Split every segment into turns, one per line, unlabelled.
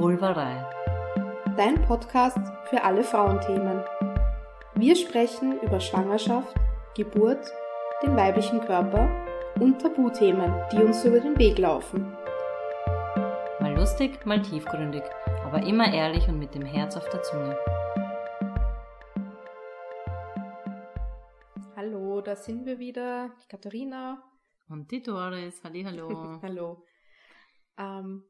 Vulvarei.
Dein Podcast für alle Frauenthemen. Wir sprechen über Schwangerschaft, Geburt, den weiblichen Körper und Tabuthemen, die uns über den Weg laufen.
Mal lustig, mal tiefgründig, aber immer ehrlich und mit dem Herz auf der Zunge.
Hallo, da sind wir wieder, die Katharina.
Und die Doris, hallo.
Hallo. Ähm,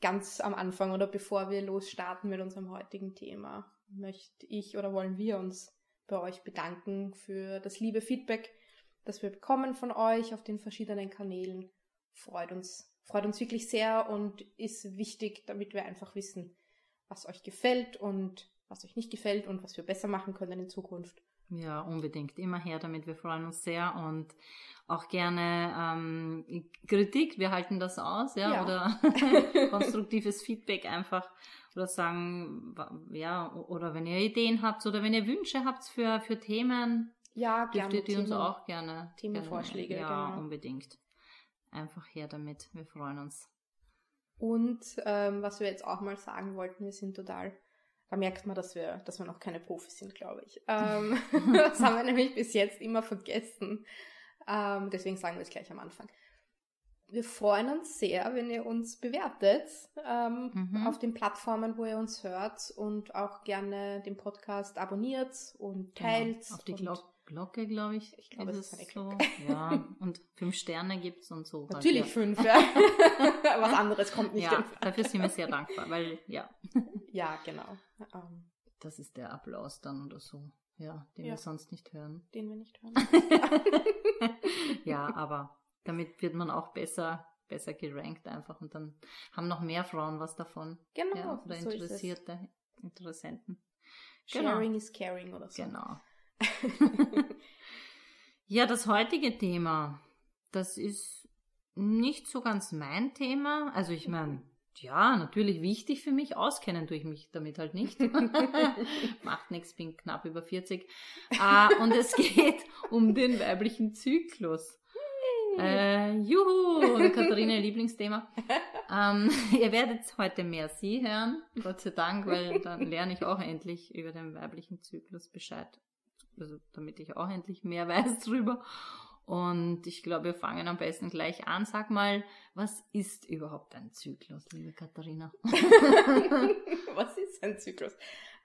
ganz am Anfang oder bevor wir losstarten mit unserem heutigen Thema, möchte ich oder wollen wir uns bei euch bedanken für das liebe Feedback, das wir bekommen von euch auf den verschiedenen Kanälen. Freut uns, freut uns wirklich sehr und ist wichtig, damit wir einfach wissen, was euch gefällt und was euch nicht gefällt und was wir besser machen können in Zukunft.
Ja, unbedingt. Immer her damit. Wir freuen uns sehr und auch gerne ähm, Kritik. Wir halten das aus, ja,
Ja.
oder konstruktives Feedback einfach oder sagen, ja, oder wenn ihr Ideen habt oder wenn ihr Wünsche habt für, für Themen,
Ja, gerne.
dürft ihr die uns auch gerne.
Themenvorschläge,
gerne, Ja,
genau.
unbedingt. Einfach her damit. Wir freuen uns.
Und ähm, was wir jetzt auch mal sagen wollten, wir sind total, da merkt man, dass wir, dass wir noch keine Profis sind, glaube ich. Ähm, das haben wir nämlich bis jetzt immer vergessen. Ähm, deswegen sagen wir es gleich am Anfang. Wir freuen uns sehr, wenn ihr uns bewertet ähm,
Mhm.
auf den Plattformen, wo ihr uns hört und auch gerne den Podcast abonniert und teilt.
Genau. Auf die
und
Glock Glocke, glaube ich.
Ich glaube, es ist eine
so. Ja, und fünf Sterne gibt's und so. halt,
Natürlich
ja.
fünf, ja. Was anderes kommt nicht
Ja, dafür sind wir sehr dankbar, weil ja,
Ja, genau. Ähm,
das ist der Applaus dann oder so, ja, den
Ja.
wir sonst nicht hören.
den wir nicht hören.
ja, aber damit wird man auch besser, besser gerankt einfach und dann haben noch mehr Frauen was davon.
Genau,
ja, oder
so es.
Interessierte, Interessenten. Genau.
Sharing is caring oder so.
Genau. Ja, das heutige Thema, das ist nicht so ganz mein Thema. Also ich meine, ja, natürlich wichtig für mich, auskennen tue ich mich damit halt nicht. Macht nichts, bin knapp über 40. Ah, und es geht um den weiblichen Zyklus. Äh, juhu, Katharina, ihr Lieblingsthema. Ähm, ihr werdet heute mehr sie hören, Gott sei Dank, weil dann lerne ich auch endlich über den weiblichen Zyklus Bescheid. Also damit ich auch endlich mehr weiß drüber. Und ich glaube, wir fangen am besten gleich an. Sag mal, was ist überhaupt ein Zyklus, liebe Katharina?
Was ist ein Zyklus?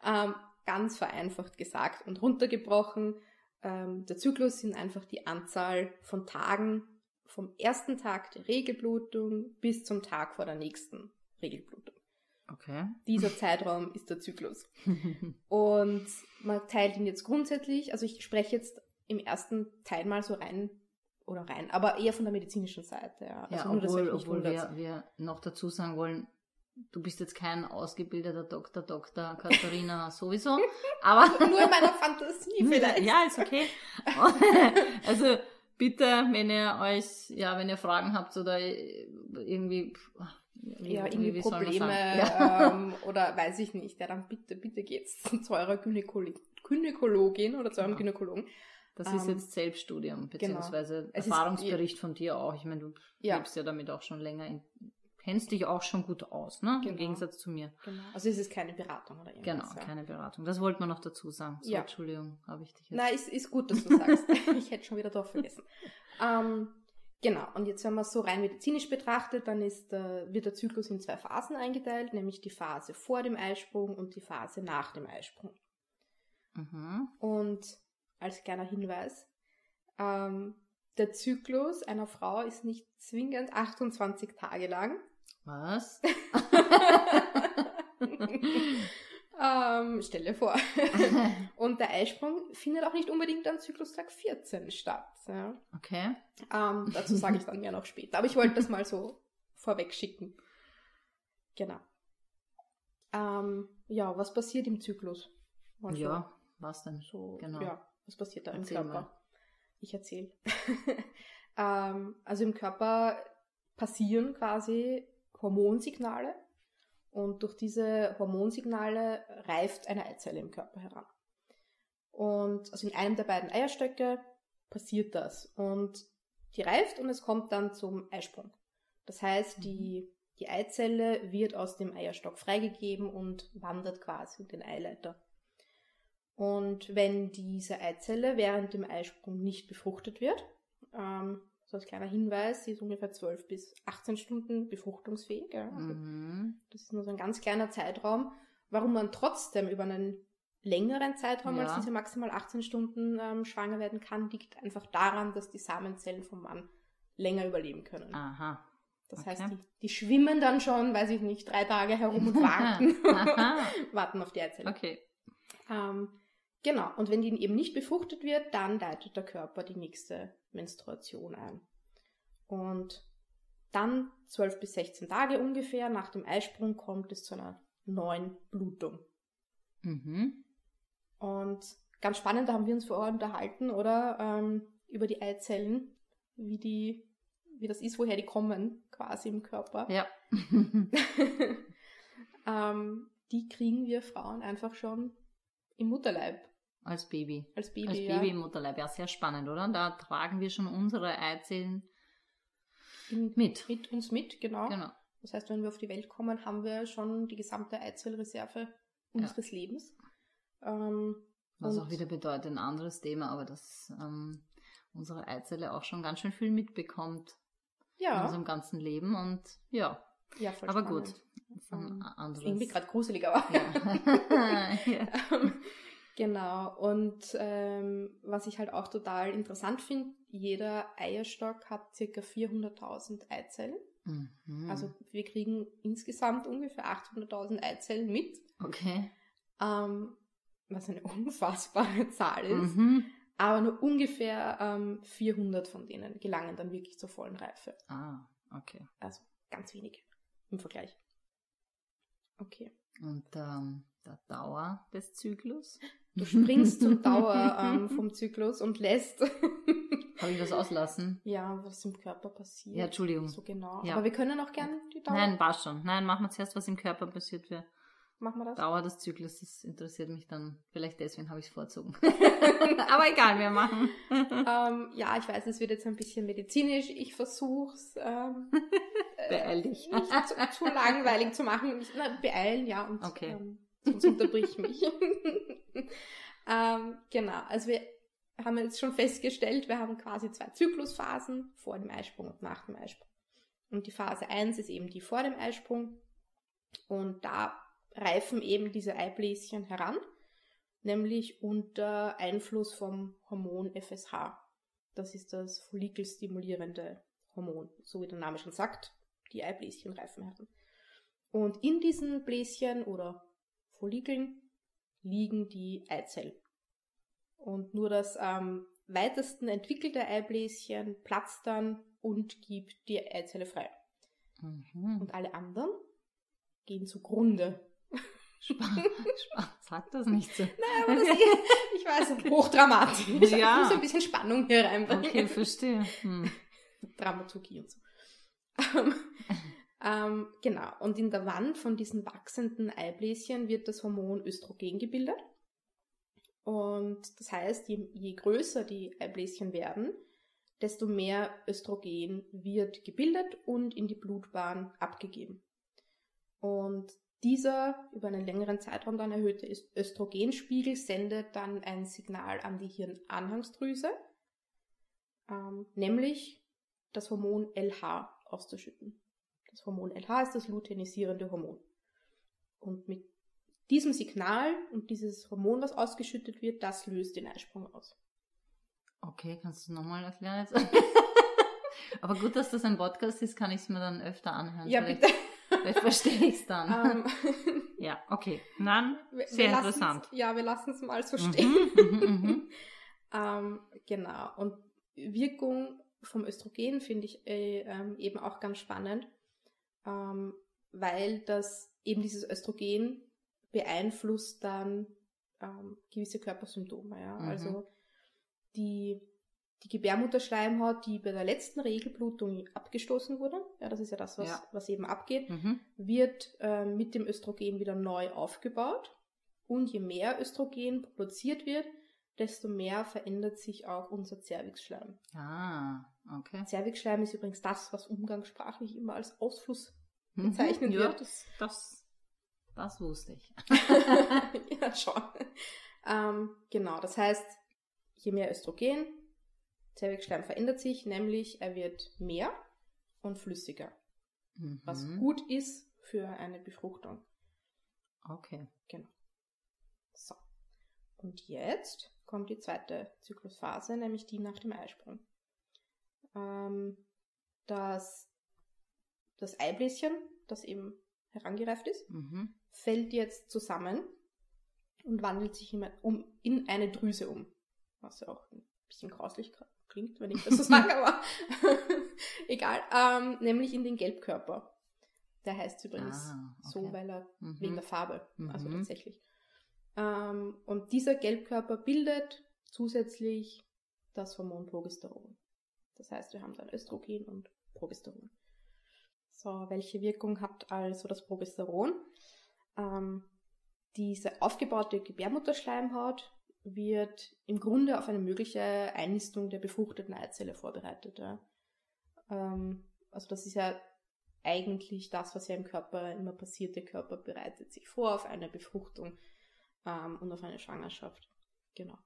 Ähm, ganz vereinfacht gesagt und runtergebrochen, ähm, der Zyklus sind einfach die Anzahl von Tagen vom ersten Tag der Regelblutung bis zum Tag vor der nächsten Regelblutung.
Okay.
Dieser Zeitraum ist der Zyklus. Und man teilt ihn jetzt grundsätzlich, also ich spreche jetzt im ersten Teil mal so rein oder rein, aber eher von der medizinischen Seite. Ja,
Ja,
Also nur, dass
obwohl, obwohl wir, wir noch dazu sagen wollen, du bist jetzt kein ausgebildeter Doktor, Doktor Katharina sowieso, aber
Nur in meiner Fantasie vielleicht.
Ja, ist okay. also bitte, wenn ihr euch, ja, wenn ihr Fragen habt oder irgendwie, wie-
ja,
wie-
irgendwie Probleme?
Ja.
ähm, oder weiß ich nicht, ja, dann bitte, bitte geht's zu eurer Gynäkolo Gynäkologin oder zu eurem
Genau.
Gynäkologen.
Das ist
Ähm,
jetzt Selbststudium, beziehungsweise
Es ist-
Erfahrungsbericht von dir auch. Ich meine, du
Ja.
lebst ja damit auch schon länger, in, kennst dich auch schon gut aus, ne?
Genau.
Im Gegensatz zu mir.
Genau. Also es ist keine Beratung oder
Genau,
irgendwas. ja.
keine Beratung. Das wollte man noch dazu sagen. So,
Ja.
Entschuldigung, habe ich dich jetzt.
Nein, ist, ist gut, dass du sagst. ich hätte schon wieder doch vergessen. Ähm, genau, und jetzt, wenn man es so rein medizinisch betrachtet, dann ist, äh, wird der Zyklus in zwei Phasen eingeteilt, nämlich die Phase vor dem Eisprung und die Phase nach dem Eisprung.
Mhm.
Und als kleiner Hinweis, ähm, der Zyklus einer Frau ist nicht zwingend 28 Tage lang.
Was?
ähm, stell dir vor. Und der Eisprung findet auch nicht unbedingt am Zyklustag 14 statt. Ja.
Okay.
Ähm, dazu sage ich dann mehr noch später. Aber ich wollte das mal so vorweg schicken. Genau. Ähm, ja, was passiert im Zyklus? Mal so-
Ja, was denn?
So,
Genau.
ja, was passiert da im
Erzähl
Körper?
mal.
Ich erzähle. ähm, also im Körper passieren quasi Hormonsignale und durch diese Hormonsignale reift eine Eizelle im Körper heran. Und also in einem der beiden Eierstöcke passiert das und die reift und es kommt dann zum Eisprung. Das heißt, die, die Eizelle wird aus dem Eierstock freigegeben und wandert quasi in den Eileiter. Und wenn diese Eizelle während dem Eisprung nicht befruchtet wird, ähm, so als kleiner Hinweis, sie ist ungefähr 12 bis 18 Stunden befruchtungsfähig. Ja. Also
Mhm.
Das ist nur so ein ganz kleiner Zeitraum. Warum man trotzdem über einen längeren Zeitraum als
Ja.
diese maximal 18 Stunden ähm, schwanger werden kann, liegt einfach daran, dass die Samenzellen vom Mann länger überleben können.
Aha.
Das
okay.
heißt, die, die schwimmen dann schon, weiß ich nicht, drei Tage herum und warten, warten auf die Eizelle.
Okay.
Ähm, genau, und wenn die eben nicht befruchtet wird, dann leitet der Körper die nächste Menstruation ein. Und dann 12 bis 16 Tage ungefähr nach dem Eisprung kommt es zu einer neuen Blutung.
Mhm.
Und ganz spannend, da haben wir uns vorher unterhalten, oder? Ähm, über die Eizellen, wie die, wie das ist, woher die kommen, quasi im Körper.
Ja.
ähm, die kriegen wir Frauen einfach schon im Mutterleib,
Als Baby.
als Baby.
Als
ja.
Baby im Mutterleib. Ja, sehr spannend, oder? Da tragen wir schon unsere Eizellen
In,
mit.
mit uns mit, genau.
Genau.
Das heißt, wenn wir auf die Welt kommen, haben wir schon die gesamte Eizellreserve unseres Lebens. Ähm,
Was
Und-
auch wieder bedeutet, ein anderes Thema, aber dass ähm, unsere Eizelle auch schon ganz schön viel mitbekommt in
ja,
unserem ganzen Leben und ja,
ja, voll
aber
spannend.
gut. Das ist ein
Ähm,
anderes.
Irgendwie gerade gruselig, aber.
ja. ja.
Genau. Und ähm, was ich halt auch total interessant finde, jeder Eierstock hat circa 400.000 Eizellen.
Mhm.
Also wir kriegen insgesamt ungefähr 800.000 Eizellen mit,
okay.
ähm, was eine unfassbare Zahl ist.
Mhm.
Aber nur ungefähr ähm, 400 von denen gelangen dann wirklich zur vollen Reife.
Ah, okay.
Also ganz wenig im Vergleich. Okay.
Und ähm, der Dauer des Zyklus?
Du springst zur Dauer ähm, vom Zyklus und lässt
Habe ich das auslassen?
ja, was im Körper passiert.
Ja, Entschuldigung.
So genau.
Ja.
Aber wir können auch gerne die Dauer.
Nein, passt schon. Nein, machen wir zuerst, was im Körper passiert. Wir
Machen wir das?
Dauer des Zyklus, das interessiert mich dann. Vielleicht deswegen habe ich es vorzogen. Aber egal, wir machen.
ähm, ja, ich weiß, es wird jetzt ein bisschen medizinisch. Ich versuch's ähm, äh,
Beeil dich.
nicht zu, zu langweilig zu machen. Beeilen, ja, und
Okay.
ähm, sonst unterbrich mich. ähm, genau, also wir haben jetzt schon festgestellt, wir haben quasi zwei Zyklusphasen, vor dem Eisprung und nach dem Eisprung. Und die Phase 1 ist eben die vor dem Eisprung. Und da reifen eben diese Eibläschen heran, nämlich unter Einfluss vom Hormon FSH. Das ist das follikelstimulierende Hormon, so wie der Name schon sagt. Die Eibläschen reifen heran. Und in diesen Bläschen oder Follikeln liegen die Eizellen. Und nur das am weitesten entwickelte Eibläschen platzt dann und gibt die Eizelle frei.
Mhm.
Und alle anderen gehen zugrunde.
Spa Spa Sag das nicht so.
Naja, aber das ich weiß, hochdramatisch.
Ja.
Ich muss ein bisschen Spannung hier reinbringen.
Okay, verstehe. Hm.
Dramaturgie und so. Ähm, genau. Und in der Wand von diesen wachsenden Eibläschen wird das Hormon Östrogen gebildet. Und das heißt, je, je größer die Eibläschen werden, desto mehr Östrogen wird gebildet und in die Blutbahn abgegeben. Und dieser über einen längeren Zeitraum dann erhöhte Öst- Östrogenspiegel sendet dann ein Signal an die Hirnanhangsdrüse, ähm, nämlich das Hormon LH auszuschütten. Das Hormon LH ist das luteinisierende Hormon. Und mit diesem Signal und dieses Hormon, was ausgeschüttet wird, das löst den Eisprung aus.
Okay, kannst du nochmal erklären jetzt? Aber gut, dass das ein Podcast ist, kann ich es mir dann öfter anhören.
Ja,
vielleicht,
bitte.
vielleicht verstehe ich es dann.
ähm,
ja, okay.
Wir-
sehr interessant.
Ja, wir lassen es mal so stehen.
Mhm, mhm, mhm.
Ähm, genau. Und Wirkung vom Östrogen finde ich äh, ähm, eben auch ganz spannend, ähm, weil das eben dieses Östrogen beeinflusst dann ähm, gewisse Körpersymptome. Ja?
Mhm.
Also die, die Gebärmutterschleimhaut, die bei der letzten Regelblutung abgestoßen wurde, ja, das ist ja das, was,
Ja.
was eben abgeht,
Mhm.
wird äh, mit dem Östrogen wieder neu aufgebaut. Und je mehr Östrogen produziert wird, desto mehr verändert sich auch unser Zervixschleim.
Ah, okay.
Zervixschleim ist übrigens das, was umgangssprachlich immer als Ausfluss bezeichnet
ja,
wird.
Das, das, das wusste ich.
ja, schon. Ähm, genau, das heißt, je mehr Östrogen, Zervixschleim verändert sich, nämlich er wird mehr und flüssiger,
Mhm.
was gut ist für eine Befruchtung.
Okay.
So. Und jetzt kommt die zweite Zyklusphase, nämlich die nach dem Eisprung. Ähm, das, das Eibläschen, das eben herangereift ist,
Mhm.
fällt jetzt zusammen und wandelt sich in, um, in eine Drüse um. Was ja auch ein bisschen grauslich klingt, wenn ich das so sage, aber egal. Ähm, nämlich in den Gelbkörper. Der heißt übrigens
Ah, okay.
so, weil er
Mhm.
wegen der Farbe, also
Mhm.
tatsächlich. Ähm, und dieser Gelbkörper bildet zusätzlich das Hormon Progesteron. Das heißt, wir haben dann Östrogen und Progesteron. So, welche Wirkung hat also das Progesteron? Ähm, diese aufgebaute Gebärmutterschleimhaut wird im Grunde auf eine mögliche Einnistung der befruchteten Eizelle vorbereitet. Ja. Ähm, also das ist ja eigentlich das, was ja im Körper immer passiert. Der Körper bereitet sich vor auf eine Befruchtung ähm, und auf eine Schwangerschaft. Genau.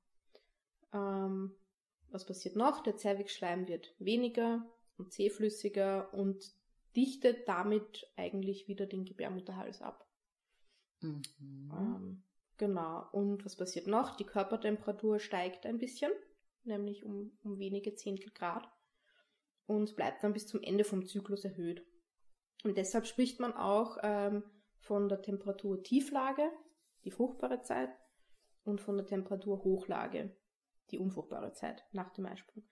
Ähm, was passiert noch? Der Zervixschleim wird weniger und zähflüssiger und dichtet damit eigentlich wieder den Gebärmutterhals ab.
Mhm.
Ähm, genau. Und was passiert noch? Die Körpertemperatur steigt ein bisschen, nämlich um, um wenige Zehntel Grad und bleibt dann bis zum Ende vom Zyklus erhöht. Und deshalb spricht man auch ähm, von der Temperaturtieflage, die fruchtbare Zeit, und von der Temperaturhochlage, die unfruchtbare Zeit nach dem Eisprung.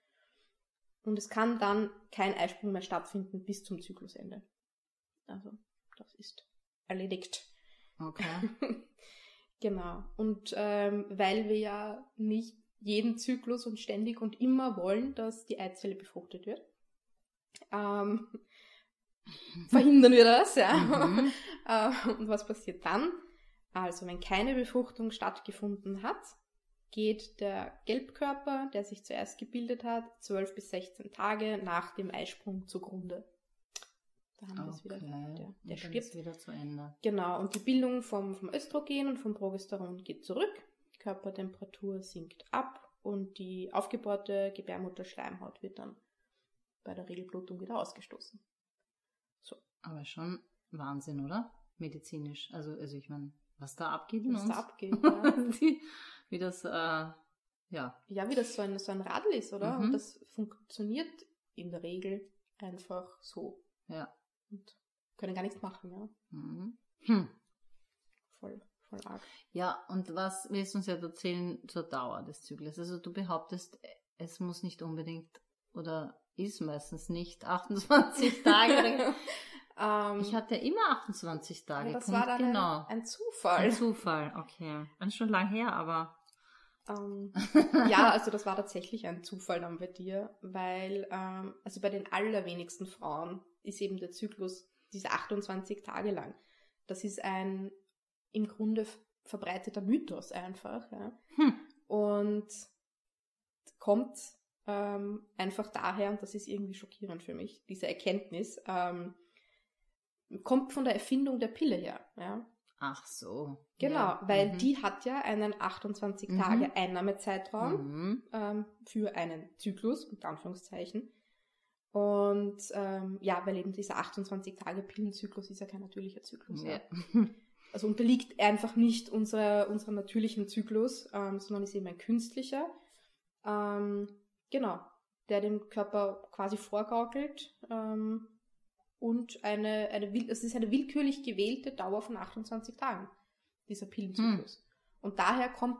Und es kann dann kein Eisprung mehr stattfinden bis zum Zyklusende. Also, das ist erledigt.
Okay.
genau. Und ähm, weil wir ja nicht jeden Zyklus und ständig und immer wollen, dass die Eizelle befruchtet wird, ähm, verhindern wir das, ja.
Mhm.
Äh, und was passiert dann? Also, wenn keine Befruchtung stattgefunden hat, geht der Gelbkörper, der sich zuerst gebildet hat, 12 bis 16 Tage nach dem Eisprung zugrunde. Da haben wir es wieder.
Okay.
Der, der stirbt.
wieder zu Ende.
Genau, und die Bildung vom, vom Östrogen und vom Progesteron geht zurück, Körpertemperatur sinkt ab und die aufgebaute Gebärmutterschleimhaut wird dann bei der Regelblutung wieder ausgestoßen.
Aber schon Wahnsinn, oder? Medizinisch. Also, also ich meine, was da abgeht in
Was
uns.
da abgeht. Ja.
Wie das, äh, ja.
ja, wie das so ein, so ein Radl ist, oder?
Mhm.
Und das funktioniert in der Regel einfach so.
Ja.
Und können gar nichts machen, ja.
Mhm. Hm.
Voll, voll arg.
Ja, und was willst du uns jetzt erzählen zur Dauer des Zyklus? Also du behauptest, es muss nicht unbedingt oder ist meistens nicht 28 Tage.
ähm,
ich hatte immer 28 Tage.
das
Punkt
war dann
genau.
ein, ein Zufall.
Ein Zufall, okay. Das ist schon lang her, aber.
Ähm, ja, also das war tatsächlich ein Zufall dann bei dir, weil ähm, also bei den allerwenigsten Frauen ist eben der Zyklus diese 28 Tage lang. Das ist ein im Grunde verbreiteter Mythos einfach. Ja.
Hm.
Und kommt ähm, einfach daher, und das ist irgendwie schockierend für mich, diese Erkenntnis, ähm, kommt von der Erfindung der Pille her. Ja.
Ach so.
Genau,
Ja.
weil
Mhm.
die hat ja einen 28
Mhm.
Tage Einnahmezeitraum
Mhm.
ähm, für einen Zyklus, mit Anführungszeichen. Und ähm, ja, weil eben dieser 28 Tage Pillenzyklus ist ja kein natürlicher Zyklus. Ja.
Ja.
Also unterliegt einfach nicht unserer, unserem natürlichen Zyklus, ähm, sondern ist eben ein künstlicher. Ähm, genau, der dem Körper quasi vorgaukelt. Ähm, und eine, eine, es ist eine willkürlich gewählte Dauer von 28 Tagen, dieser Pillenzyklus. Und daher kommt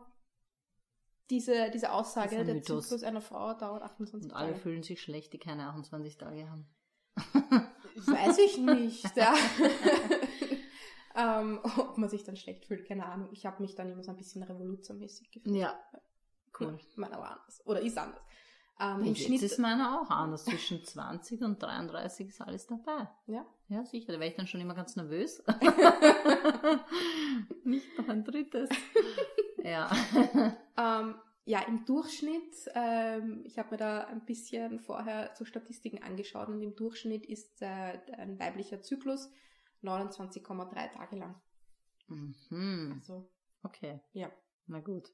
diese, diese Aussage,
Dieser
der
Mythos.
Zyklus einer Frau dauert 28
Und alle
Tage.
fühlen sich schlecht, die keine 28 Tage haben.
Weiß ich nicht. Ja. ähm, ob man sich dann schlecht fühlt, keine Ahnung. Ich habe mich dann immer so ein bisschen revoluzermäßig gefühlt.
Ja. Cool.
Meiner war anders. Oder ist anders. Ähm, Im Schnitt.
ist meiner auch anders. Zwischen 20 und 33 ist alles dabei.
Ja.
Ja, sicher. Da wäre ich dann schon immer ganz nervös. Nicht noch ein drittes. ja.
Ähm, ja, im Durchschnitt, ähm, ich habe mir da ein bisschen vorher so Statistiken angeschaut und im Durchschnitt ist äh, ein weiblicher Zyklus 29,3 Tage lang.
Mhm.
Also,
Okay.
ja.
Na gut.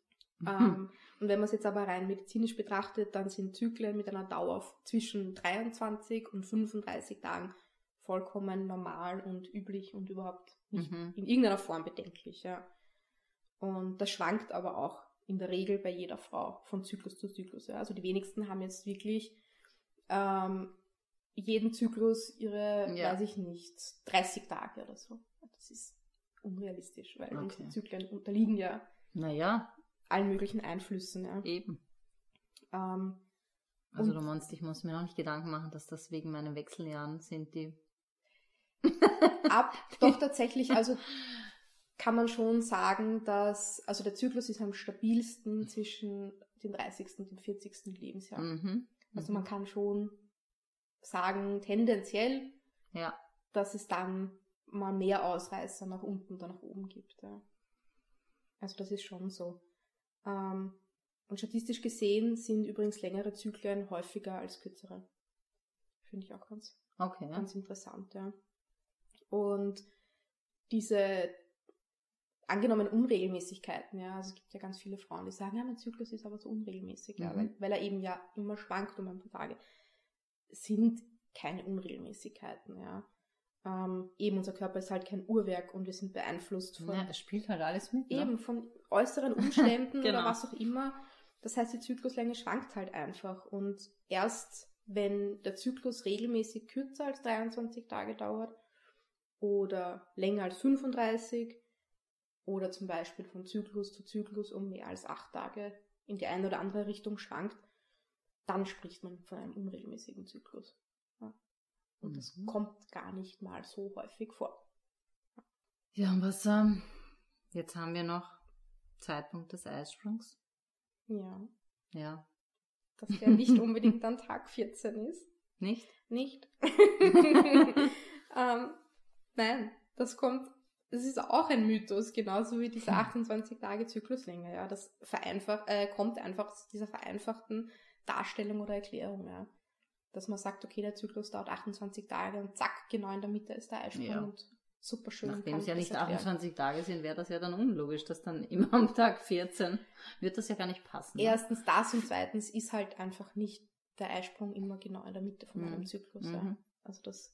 Ähm, und wenn man es jetzt aber rein medizinisch betrachtet, dann sind Zyklen mit einer Dauer zwischen 23 und 35 Tagen vollkommen normal und üblich und überhaupt nicht
Mhm.
in irgendeiner Form bedenklich. Ja. Und das schwankt aber auch in der Regel bei jeder Frau von Zyklus zu Zyklus. Ja. Also die wenigsten haben jetzt wirklich ähm, jeden Zyklus ihre,
Ja.
weiß ich nicht, 30 Tage oder so. Das ist unrealistisch, weil
Okay.
unsere Zyklen unterliegen ja
Naja,
allen möglichen Einflüssen. Ja.
eben.
Ähm,
Also du meinst, ich muss mir noch nicht Gedanken machen, dass das wegen meinen Wechseljahren sind, die.
ab, doch tatsächlich, also kann man schon sagen, dass, also der Zyklus ist am stabilsten zwischen dem 30. und dem 40. Lebensjahr.
Mhm.
Also man kann schon sagen, tendenziell,
Ja.
dass es dann mal mehr Ausreißer nach unten oder nach oben gibt. Ja. Also das ist schon so. Ähm, und statistisch gesehen sind übrigens längere Zyklen häufiger als kürzere. Finde ich auch ganz
Okay.
Ganz interessant, ja. Und diese angenommenen Unregelmäßigkeiten, ja, also es gibt ja ganz viele Frauen, die sagen, ja, mein Zyklus ist aber so unregelmäßig, ja,
Mhm.
weil, weil er eben ja immer schwankt um ein paar Tage, sind keine Unregelmäßigkeiten, ja. Ähm, eben unser Körper ist halt kein Uhrwerk und wir sind beeinflusst von
Ja, es spielt halt alles mit. Ne?
eben von äußeren Umständen
Genau.
oder was auch immer. Das heißt, die Zykluslänge schwankt halt einfach. Und erst wenn der Zyklus regelmäßig kürzer als 23 Tage dauert oder länger als 35 oder zum Beispiel von Zyklus zu Zyklus um mehr als 8 Tage in die eine oder andere Richtung schwankt, dann spricht man von einem unregelmäßigen Zyklus. Und das
Mhm.
kommt gar nicht mal so häufig vor.
Ja, und was, ähm, jetzt haben wir noch Zeitpunkt des Eisprungs.
Ja.
Ja.
dass der nicht unbedingt an Tag 14 ist.
Nicht?
Nicht? ähm, nein, das kommt, das ist auch ein Mythos, genauso wie diese
Hm.
28 Tage Zykluslänge, ja. Das vereinfacht, äh, kommt einfach aus dieser vereinfachten Darstellung oder Erklärung, ja. Dass man sagt, okay, der Zyklus dauert 28 Tage und zack, genau in der Mitte ist der Eisprung
Ja.
und super schön.
Nachdem es ja
ich
nicht
das erklären.
28 Tage sind, wäre das ja dann unlogisch, dass dann immer am Tag 14 wird das ja gar nicht passen. ne?
Erstens das und zweitens ist halt einfach nicht der Eisprung immer genau in der Mitte von
Mhm.
meinem Zyklus. Ja.
Mhm.
Also das,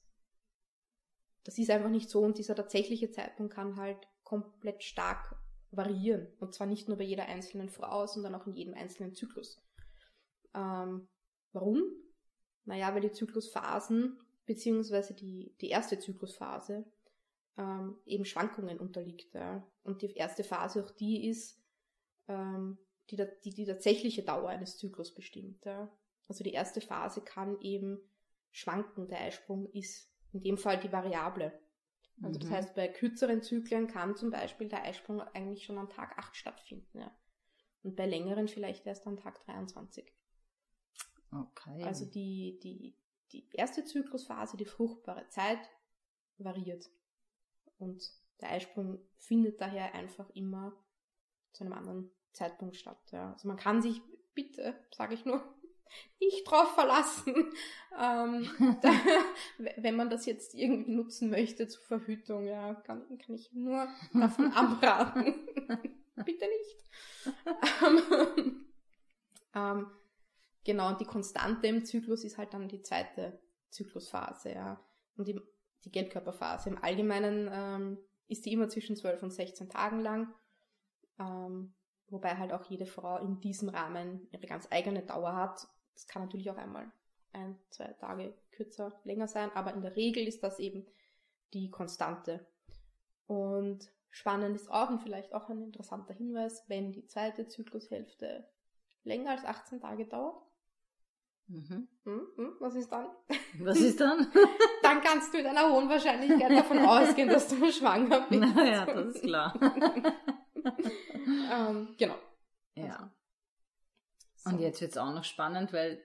das ist einfach nicht so und dieser tatsächliche Zeitpunkt kann halt komplett stark variieren. Und zwar nicht nur bei jeder einzelnen Frau, sondern auch in jedem einzelnen Zyklus. Ähm, warum? Naja, weil die Zyklusphasen, beziehungsweise die, die erste Zyklusphase, ähm, eben Schwankungen unterliegt. Ja. Und die erste Phase auch die ist, ähm, die, die die tatsächliche Dauer eines Zyklus bestimmt. Ja. Also die erste Phase kann eben schwanken. Der Eisprung ist in dem Fall die Variable. Also das
Mhm.
heißt, bei kürzeren Zyklen kann zum Beispiel der Eisprung eigentlich schon am Tag 8 stattfinden. Ja. Und bei längeren vielleicht erst am Tag 23.
Okay.
Also die, die, die erste Zyklusphase, die fruchtbare Zeit, variiert. Und der Eisprung findet daher einfach immer zu einem anderen Zeitpunkt statt. Ja. Also man kann sich bitte, sage ich nur, nicht drauf verlassen, ähm, da, wenn man das jetzt irgendwie nutzen möchte zur Verhütung, ja, kann, kann ich nur davon abraten. bitte nicht. Ähm, ähm, genau, und die Konstante im Zyklus ist halt dann die zweite Zyklusphase, ja. Und die, die Gelbkörperphase. Im Allgemeinen ähm, ist die immer zwischen 12 und 16 Tagen lang. Ähm, wobei halt auch jede Frau in diesem Rahmen ihre ganz eigene Dauer hat. Das kann natürlich auch einmal ein, zwei Tage kürzer, länger sein, aber in der Regel ist das eben die Konstante. Und spannend ist auch und vielleicht auch ein interessanter Hinweis, wenn die zweite Zyklushälfte länger als 18 Tage dauert.
Mhm.
Hm, hm, was ist dann?
Was ist dann?
Dann kannst du mit einer hohen Wahrscheinlichkeit davon ausgehen, dass du schwanger bist.
naja, das ist klar.
ähm, genau.
ja.
So.
Und jetzt wird es auch noch spannend, weil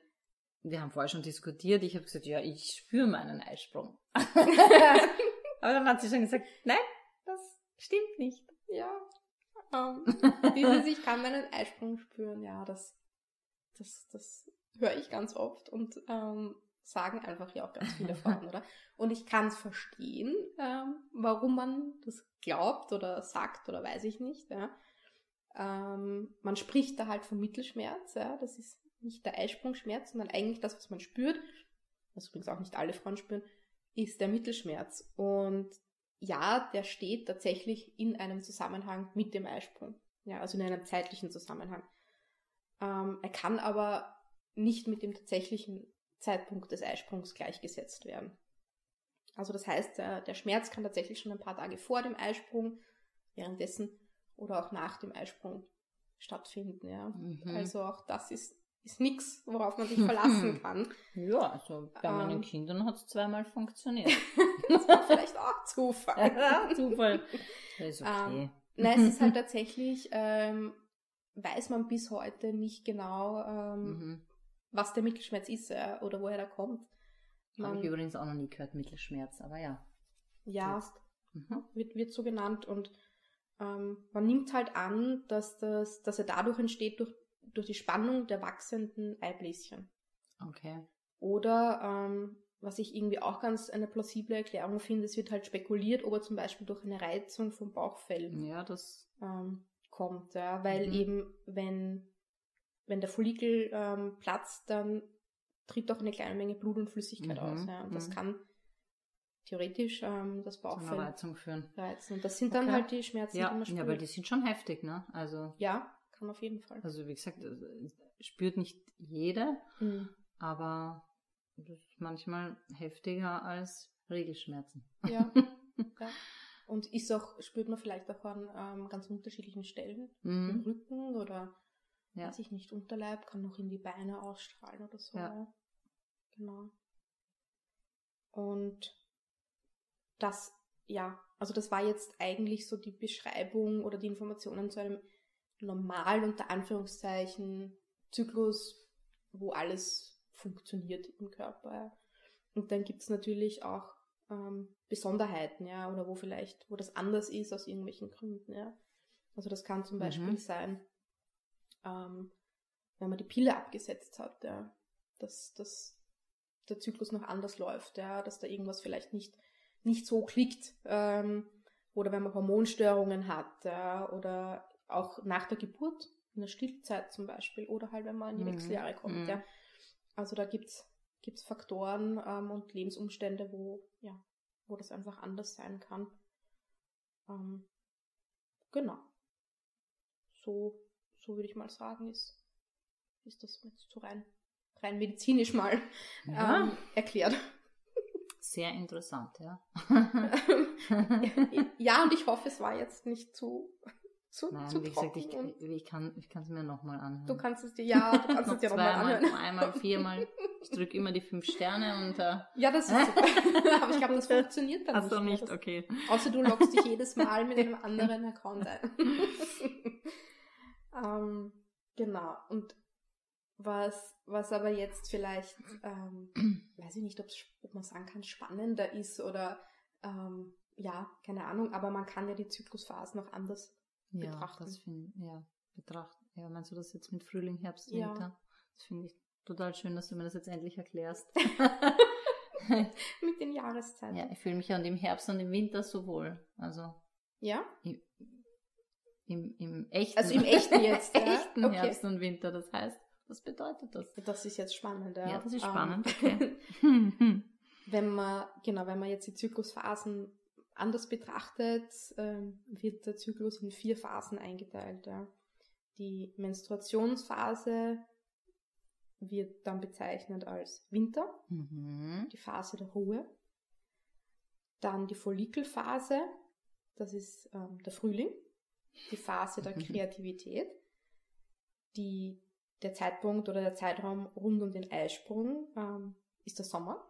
wir haben vorher schon diskutiert. Ich habe gesagt, ja, ich spüre meinen Eisprung. Aber dann hat sie schon gesagt, nein, das stimmt nicht.
Ja. Ähm, dieses, ich kann meinen Eisprung spüren, ja, das, das, das höre ich ganz oft. Und ähm, sagen einfach ja auch ganz viele Frauen, oder? Und ich kann es verstehen, ähm, warum man das glaubt oder sagt oder weiß ich nicht. Ja. Ähm, man spricht da halt vom Mittelschmerz, ja. Das ist nicht der Eisprungschmerz, sondern eigentlich das, was man spürt, was übrigens auch nicht alle Frauen spüren, ist der Mittelschmerz. Und ja, der steht tatsächlich in einem Zusammenhang mit dem Eisprung. Ja, also in einem zeitlichen Zusammenhang. Ähm, er kann aber nicht mit dem tatsächlichen Zeitpunkt des Eisprungs gleichgesetzt werden. Also das heißt, der, der Schmerz kann tatsächlich schon ein paar Tage vor dem Eisprung, währenddessen oder auch nach dem Eisprung stattfinden. Ja. Mhm. Also auch das ist, ist nichts, worauf man sich verlassen kann.
Ja, also bei ähm, meinen Kindern hat es zweimal funktioniert.
das war vielleicht auch Zufall.
ja, Zufall. Das ist okay.
Ähm, nein, es ist halt tatsächlich, ähm, weiß man bis heute nicht genau, ähm, mhm was der Mittelschmerz ist äh, oder woher der kommt.
Habe ich übrigens auch noch nie gehört, Mittelschmerz, aber ja.
Ja, mhm. wird, wird so genannt und ähm, man nimmt halt an, dass, das, dass er dadurch entsteht durch, durch die Spannung der wachsenden Eibläschen.
Okay.
Oder ähm, was ich irgendwie auch ganz eine plausible Erklärung finde, es wird halt spekuliert, ob er zum Beispiel durch eine Reizung vom Bauchfell
ja, das
ähm, kommt, ja, weil mhm. eben wenn wenn der Follikel ähm, platzt, dann tritt auch eine kleine Menge Blut und Flüssigkeit mhm. aus. Ja. Und das mhm. kann theoretisch ähm, das Bauchfell
Reizung führen.
Reizen. Und das sind dann okay. halt die Schmerzen,
ja. die man spürt. Ja, aber die sind schon heftig, ne? Also
ja, kann auf jeden Fall.
Also wie gesagt, spürt nicht jede, mhm. aber das ist manchmal heftiger als Regelschmerzen.
Ja. ja. Und ist auch, spürt man vielleicht auch an ähm, ganz unterschiedlichen Stellen, mhm. im Rücken oder ja. weiß ich nicht, Unterleib, kann noch in die Beine ausstrahlen oder so. Ja. Genau. Und das, ja, also das war jetzt eigentlich so die Beschreibung oder die Informationen zu einem normalen, unter Anführungszeichen, Zyklus, wo alles funktioniert im Körper. Und dann gibt es natürlich auch ähm, Besonderheiten, ja, oder wo vielleicht, wo das anders ist aus irgendwelchen Gründen, ja. Also das kann zum mhm. Beispiel sein, ähm, wenn man die Pille abgesetzt hat, ja, dass, dass der Zyklus noch anders läuft, ja, dass da irgendwas vielleicht nicht, nicht so klickt. Ähm, oder wenn man Hormonstörungen hat, ja, oder auch nach der Geburt, in der Stillzeit zum Beispiel, oder halt wenn man in die mhm. Wechseljahre kommt. Mhm. Ja. Also da gibt's gibt's Faktoren ähm, und Lebensumstände, wo, ja, wo das einfach anders sein kann. Ähm, genau. So so würde ich mal sagen, ist, ist das jetzt so rein, rein medizinisch mal ja. ähm, erklärt.
Sehr interessant, ja.
ja, und ich hoffe, es war jetzt nicht zu, zu,
Nein,
zu
wie gesagt, ich, ich, kann es mir nochmal anhören.
Du kannst es dir, ja, du kannst es dir nochmal anhören.
Einmal, viermal. Ich drücke immer die fünf Sterne und. Äh
ja, das ist super. Aber ich glaube, das funktioniert dann
Ach nicht. Achso, nicht, okay.
Außer du loggst dich jedes Mal mit einem anderen Account ein. Ähm, genau. Und was, was aber jetzt vielleicht, ähm, weiß ich nicht, ob man sagen kann, spannender ist oder ähm, ja, keine Ahnung, aber man kann ja die Zyklusphasen noch anders
ja,
betrachten.
Das find, ja, betrachten. Ja, meinst du das jetzt mit Frühling, Herbst, Winter? Ja. Das finde ich total schön, dass du mir das jetzt endlich erklärst.
mit den Jahreszeiten.
Ja, ich fühle mich ja an dem Herbst und im Winter so wohl. Also.
Ja?
Ich, im, im echten.
Also im echten jetzt.
ja? echten okay. Herbst und Winter. Das heißt, was bedeutet das?
Das ist jetzt spannend,
ja. Ja, das ist spannend, um,
okay. wenn man, genau, wenn man jetzt die Zyklusphasen anders betrachtet, ähm, wird der Zyklus in vier Phasen eingeteilt. Ja. Die Menstruationsphase wird dann bezeichnet als Winter, mhm. die Phase der Ruhe. Dann die Follikelphase, das ist ähm, der Frühling die Phase der mhm. Kreativität, die, der Zeitpunkt oder der Zeitraum rund um den Eisprung ähm, ist der Sommer,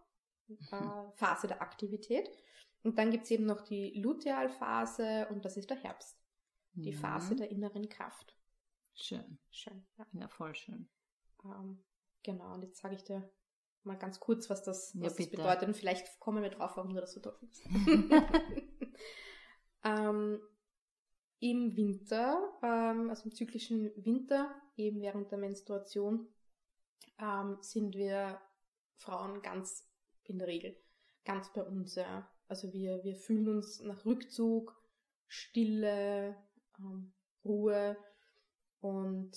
mhm. äh, Phase der Aktivität. Und dann gibt es eben noch die Lutealphase und das ist der Herbst, die mhm. Phase der inneren Kraft.
Schön.
Schön,
ja. Ja, voll schön.
Ähm, genau, und jetzt sage ich dir mal ganz kurz, was das, was ja, das bedeutet. Und vielleicht kommen wir drauf, warum du das so toll findest. ähm, im Winter, ähm, also im zyklischen Winter, eben während der Menstruation, ähm, sind wir Frauen ganz in der Regel, ganz bei uns, ja. Also wir, wir fühlen uns nach Rückzug, Stille, ähm, Ruhe und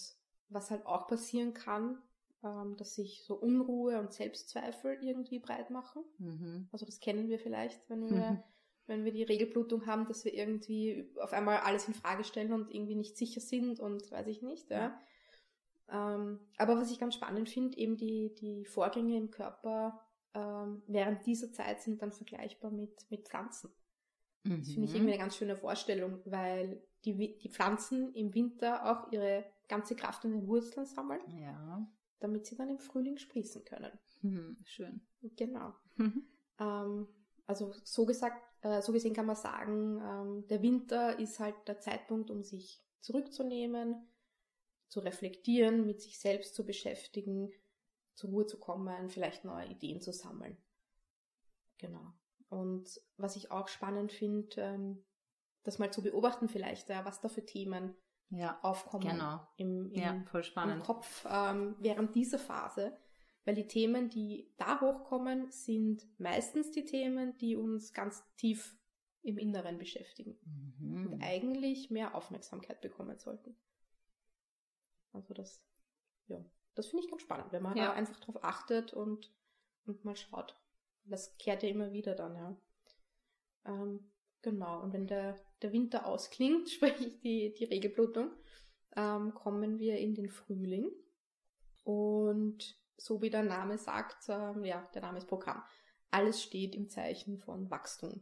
was halt auch passieren kann, ähm, dass sich so Unruhe und Selbstzweifel irgendwie breit machen. Mhm. Also das kennen wir vielleicht, wenn wir. wenn wir die Regelblutung haben, dass wir irgendwie auf einmal alles in Frage stellen und irgendwie nicht sicher sind und weiß ich nicht. Ja. Ähm, aber was ich ganz spannend finde, eben die, die Vorgänge im Körper ähm, während dieser Zeit sind dann vergleichbar mit, mit Pflanzen. Mhm. Das finde ich irgendwie eine ganz schöne Vorstellung, weil die, die Pflanzen im Winter auch ihre ganze Kraft in den Wurzeln sammeln. Ja damit sie dann im Frühling sprießen können.
Mhm, schön.
Genau. ähm, also so gesagt, äh, so gesehen kann man sagen, ähm, der Winter ist halt der Zeitpunkt, um sich zurückzunehmen, zu reflektieren, mit sich selbst zu beschäftigen, zur Ruhe zu kommen, vielleicht neue Ideen zu sammeln. Genau. Und was ich auch spannend finde, ähm, das mal zu beobachten vielleicht, ja, was da für Themen ja, aufkommen
genau.
im, im,
ja, voll spannend.
im Kopf ähm, während dieser Phase. Weil die Themen, die da hochkommen, sind meistens die Themen, die uns ganz tief im Inneren beschäftigen mhm. und eigentlich mehr Aufmerksamkeit bekommen sollten. Also das, ja, das finde ich ganz spannend, wenn man ja. da einfach drauf achtet und, und mal schaut. Das kehrt ja immer wieder dann, ja. Ähm, genau, und wenn der der Winter ausklingt, sprich die, die Regelblutung, ähm, kommen wir in den Frühling. Und so wie der Name sagt, ähm, ja, der Name ist Programm. Alles steht im Zeichen von Wachstum.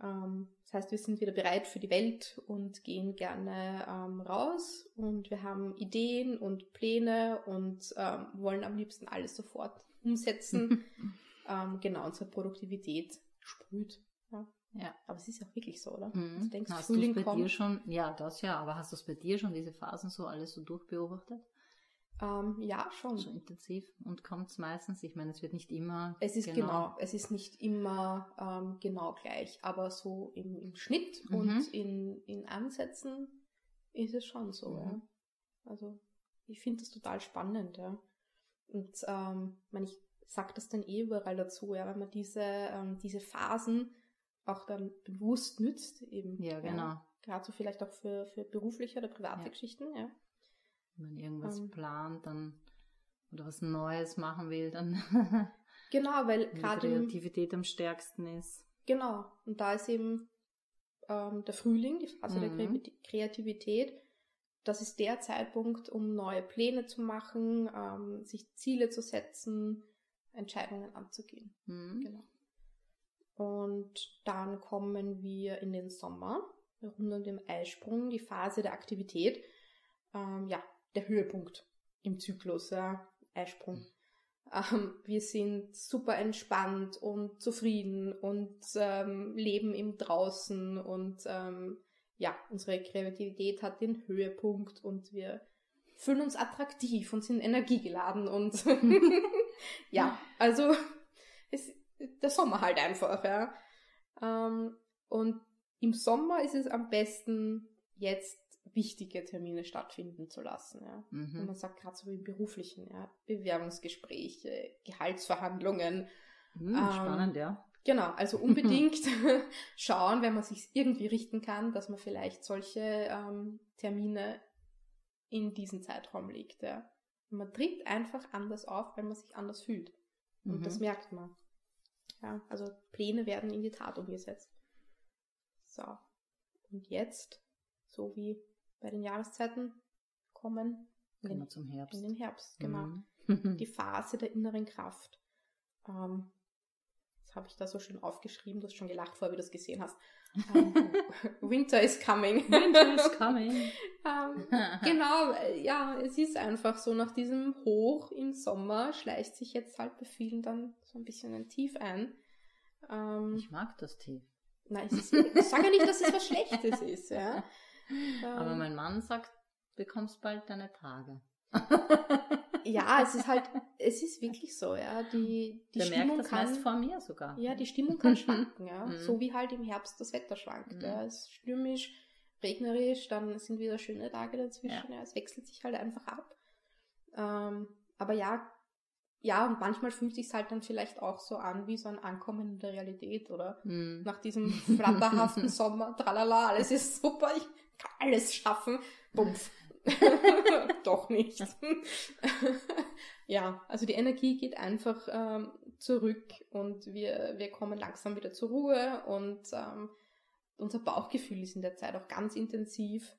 Ähm, das heißt, wir sind wieder bereit für die Welt und gehen gerne ähm, raus und wir haben Ideen und Pläne und ähm, wollen am liebsten alles sofort umsetzen. Ähm, genau, unsere Produktivität sprüht. Ja. Ja. Aber es ist ja auch wirklich so, oder?
Mhm. Du denkst, hast Frühling bei kommt. dir schon, ja, das ja, aber hast du es bei dir schon, diese Phasen so alles so durchbeobachtet?
Ähm, ja, schon.
So intensiv. Und kommt es meistens? Ich meine, es wird nicht immer.
Es ist genau, genau es ist nicht immer ähm, genau gleich, aber so im, im Schnitt mhm. und in, in Ansätzen ist es schon so, mhm. ja. Also ich finde das total spannend, ja. Und ähm, ich, ich sage das dann eh überall dazu, ja, wenn man diese, ähm, diese Phasen auch dann bewusst nützt eben.
Ja, genau. Ja,
Gerade so vielleicht auch für, für berufliche oder private ja. Geschichten, ja.
Wenn man irgendwas ähm, plant, dann oder was Neues machen will, dann
genau, weil gerade
Kreativität am stärksten ist.
Genau. Und da ist eben ähm, der Frühling, die Phase mhm. der Kreativität. Das ist der Zeitpunkt, um neue Pläne zu machen, ähm, sich Ziele zu setzen, Entscheidungen anzugehen. Mhm. Genau. Und dann kommen wir in den Sommer, rund um den Eisprung, die Phase der Aktivität. Ähm, ja, der Höhepunkt im Zyklus, ja, Eisprung. Ähm, wir sind super entspannt und zufrieden und ähm, leben im Draußen und ähm, ja, unsere Kreativität hat den Höhepunkt und wir fühlen uns attraktiv und sind energiegeladen und ja, also es, der Sommer halt einfach, ja. Ähm, und im Sommer ist es am besten, jetzt wichtige Termine stattfinden zu lassen, ja. Mhm. Und man sagt gerade so wie im beruflichen, ja, Bewerbungsgespräche, Gehaltsverhandlungen.
Mhm, ähm, spannend, ja.
Genau, also unbedingt schauen, wenn man sich irgendwie richten kann, dass man vielleicht solche ähm, Termine in diesen Zeitraum legt. Ja. man tritt einfach anders auf, wenn man sich anders fühlt. Und mhm. das merkt man. Ja, also Pläne werden in die Tat umgesetzt. So. Und jetzt, so wie bei den Jahreszeiten, kommen
in den, zum Herbst.
In den Herbst, genau. Mhm. die Phase der inneren Kraft. Ähm, das habe ich da so schön aufgeschrieben. Du hast schon gelacht, vorher wie du das gesehen hast. Ähm, Winter is coming.
Winter is coming.
ähm, genau, ja, es ist einfach so, nach diesem Hoch im Sommer schleicht sich jetzt halt bei vielen dann so ein bisschen ein Tief ein.
Um, ich mag das Tief.
Nein, ich sage ja nicht, dass es was Schlechtes ist, ja.
Aber mein Mann sagt, bekommst bald deine Tage.
ja, es ist halt, es ist wirklich so, ja. Die, die
Der
Stimmung
merkt das
kann.
meist vor mir sogar.
Ja, die Stimmung kann schwanken, ja. Mhm. So wie halt im Herbst das Wetter schwankt. Mhm. Ja. Es ist stürmisch, regnerisch, dann sind wieder schöne Tage dazwischen. Ja. ja es wechselt sich halt einfach ab. Ähm, aber ja, ja, und manchmal fühlt sich halt dann vielleicht auch so an wie so ein Ankommen in der Realität, oder?
Hm.
Nach diesem flatterhaften Sommer, tralala, alles ist super, ich alles schaffen. Bumpf. Doch nicht. ja, also die Energie geht einfach ähm, zurück und wir, wir kommen langsam wieder zur Ruhe und ähm, unser Bauchgefühl ist in der Zeit auch ganz intensiv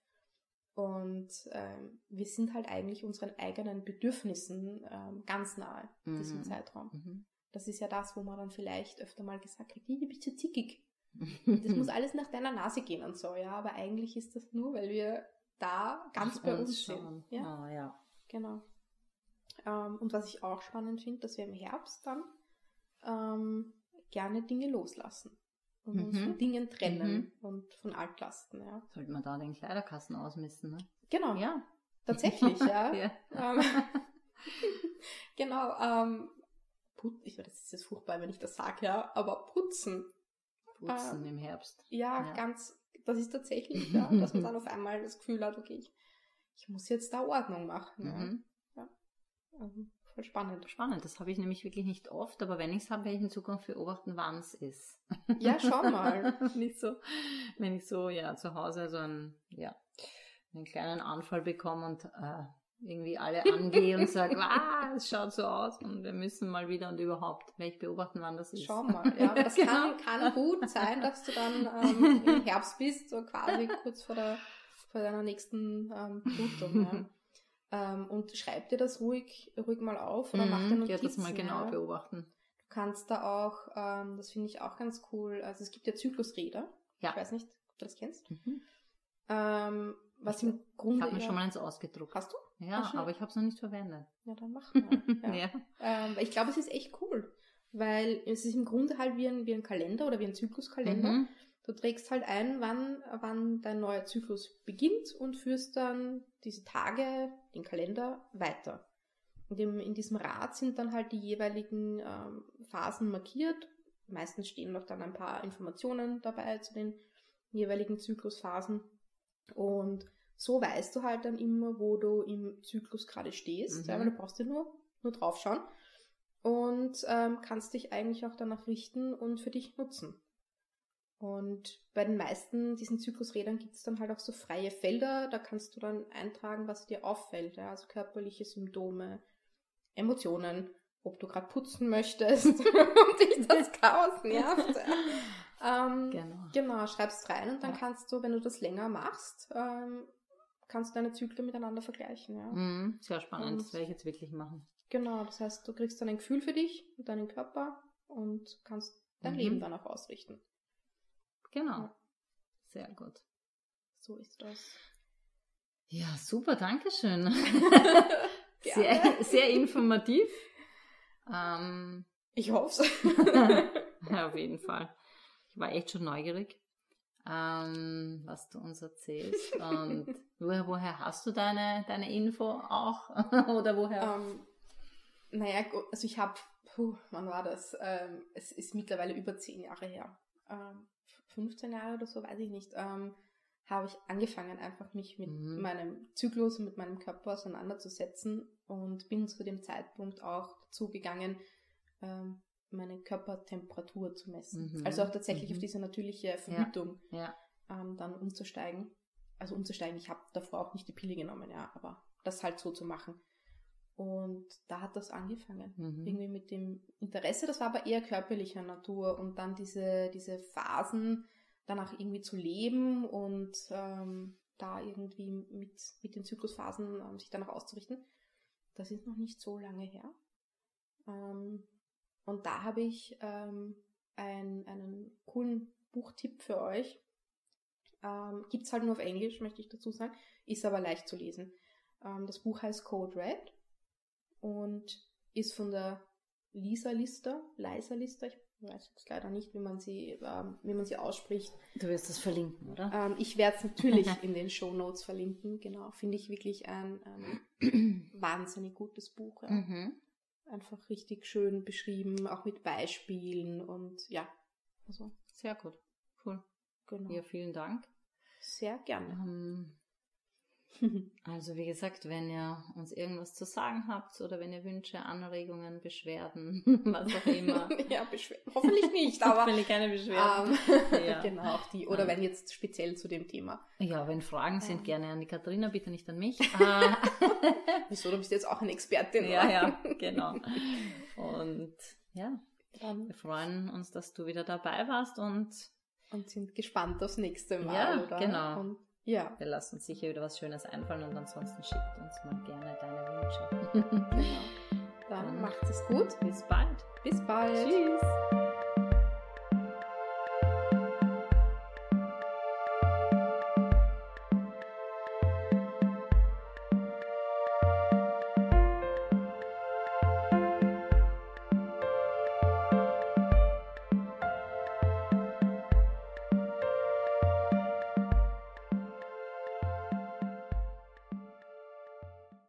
und ähm, wir sind halt eigentlich unseren eigenen Bedürfnissen ähm, ganz nahe in diesem
Mhm.
Zeitraum.
Mhm.
Das ist ja das, wo man dann vielleicht öfter mal gesagt hat, du bist zu zickig. Das muss alles nach deiner Nase gehen und so, ja. Aber eigentlich ist das nur, weil wir da ganz
Auf
bei uns
schauen.
sind. Ja,
Ah, ja.
genau. Ähm, und was ich auch spannend finde, dass wir im Herbst dann ähm, gerne Dinge loslassen und uns
Mhm.
von Dingen trennen und von Altlasten, ja.
Sollte man da den Kleiderkasten ausmisten, ne?
Genau,
Ja.
tatsächlich, ja.
ja.
Ähm, genau, ähm, put ich, das ist jetzt furchtbar, wenn ich das sage, ja, aber putzen,
Putzen
Ähm,
im Herbst.
ja,
Ja.
ganz, das ist tatsächlich, ja, dass man dann auf einmal das Gefühl hat, okay, ich, ich muss jetzt da Ordnung machen.
Mhm.
Ja. Also, voll spannend.
Spannend, das habe ich nämlich wirklich nicht oft, aber wenn ich es habe, werde ich in Zukunft beobachten, wann es ist.
Ja, schau mal.
nicht so, wenn ich so ja zu Hause so einen, ja, einen kleinen Anfall bekomme und äh, irgendwie alle angehe und sage, ah, es schaut so aus und wir müssen mal wieder und überhaupt, werde ich beobachten, wann das ist.
Schau mal, ja. Das
Genau.
kann, kann gut sein, dass du dann ähm, im Herbst bist, so quasi kurz vor, der, vor deiner nächsten ähm, Blutung. Ja. Ähm, und schreib dir das ruhig, ruhig mal auf oder mach dir
Mhm,
Notizen.
ich werde das mal genau
ja.
beobachten.
Du kannst da auch, ähm, das finde ich auch ganz cool, also es gibt ja Zyklusräder.
Ja.
Ich weiß nicht, ob du das kennst.
Mhm.
Ähm, was
Ich-
im
Ich
Grunde.
habe mir
ja-
schon mal eins ausgedruckt.
Hast du?
Ja, aber ich habe es noch nicht verwendet.
Ja, dann mach mal. Ja.
Ja.
Ähm, ich glaube, es ist echt cool, weil es ist im Grunde halt wie ein, wie ein Kalender oder wie ein Zykluskalender.
Mhm.
Du trägst halt ein, wann, wann dein neuer Zyklus beginnt und führst dann diese Tage, den Kalender weiter. In, dem, in diesem Rad sind dann halt die jeweiligen ähm, Phasen markiert. Meistens stehen noch dann ein paar Informationen dabei zu den jeweiligen Zyklusphasen. Und so weißt du halt dann immer, wo du im Zyklus gerade stehst.
Mhm.
Weil du brauchst ja nur, nur draufschauen. Und ähm, kannst dich eigentlich auch danach richten und für dich nutzen. Und bei den meisten diesen Zyklusrädern gibt es dann halt auch so freie Felder. Da kannst du dann eintragen, was dir auffällt. Ja? Also körperliche Symptome, Emotionen, ob du gerade putzen möchtest und dich das Chaos nervt. Ähm,
Genau.
Genau, schreibst rein und dann
Ja.
kannst du, wenn du das länger machst, ähm, kannst du deine Zyklen miteinander vergleichen. Ja?
Mhm, sehr spannend,
Und-
das werde ich jetzt wirklich machen.
Genau, das heißt, du kriegst dann ein Gefühl für dich und deinen Körper und kannst dein
Mhm.
Leben danach ausrichten.
Genau.
Ja.
Sehr gut.
So ist das.
Ja, super, danke schön. Sehr, sehr informativ. Ähm,
Ich hoffe
ja, auf jeden Fall. Ich war echt schon neugierig, ähm, was du uns erzählst. Und woher, woher hast du deine, deine Info auch? Oder woher?
ähm, naja, also ich habe, wann war das? Ähm, es ist mittlerweile über zehn Jahre her. Ähm, 15 Jahre oder so, weiß ich nicht. Ähm, habe ich angefangen, einfach mich mit
Mhm.
meinem Zyklus und mit meinem Körper auseinanderzusetzen und bin zu dem Zeitpunkt auch dazu gegangen, ähm, meine Körpertemperatur zu messen.
Mhm.
Also auch tatsächlich
Mhm.
auf diese natürliche Verhütung
Ja,
ähm, dann umzusteigen. Also umzusteigen, ich habe davor auch nicht die Pille genommen, ja, aber das halt so zu machen. Und da hat das angefangen.
Mhm.
Irgendwie mit dem Interesse, das war aber eher körperlicher Natur und dann diese, diese Phasen danach irgendwie zu leben und ähm, da irgendwie mit, mit den Zyklusphasen ähm, sich danach auszurichten. Das ist noch nicht so lange her. Ähm, und da habe ich ähm, ein, einen coolen Buchtipp für euch. Ähm, Gibt es halt nur auf Englisch, möchte ich dazu sagen, ist aber leicht zu lesen. Ähm, das Buch heißt Code Red und ist von der Lisa Lister, Lisa Lister, ich weiß jetzt leider nicht, wie man sie, ähm, wie man sie ausspricht.
du wirst das verlinken, oder?
Ähm, ich werde es natürlich in den Show Notes verlinken, genau. Finde ich wirklich ein, ein wahnsinnig gutes Buch. Ja.
Mhm.
Einfach richtig schön beschrieben, auch mit Beispielen und ja, also
Sehr gut. Cool.
Genau.
Ja, vielen Dank.
Sehr gerne.
Ähm, Also wie gesagt, wenn ihr uns irgendwas zu sagen habt oder wenn ihr Wünsche, Anregungen, Beschwerden, was auch immer.
ja, Beschwerden. Hoffentlich nicht, aber.
Hoffentlich keine Beschwerden.
Ähm, ja. Genau, auch die. Oder ja. wenn jetzt speziell zu dem Thema.
Ja, wenn Fragen sind, gerne an die Katharina, bitte nicht an mich.
Wieso, du bist jetzt auch eine Expertin.
Ja, ja, genau. Und ja, wir freuen uns, dass du wieder dabei warst und
und sind gespannt aufs nächste Mal.
Ja, oder? genau.
Und ja.
Wir lassen uns sicher wieder was Schönes einfallen und ansonsten schickt uns mal gerne deine Wünsche. genau.
Dann, Dann macht es gut.
Bis bald.
Bis bald.
Tschüss.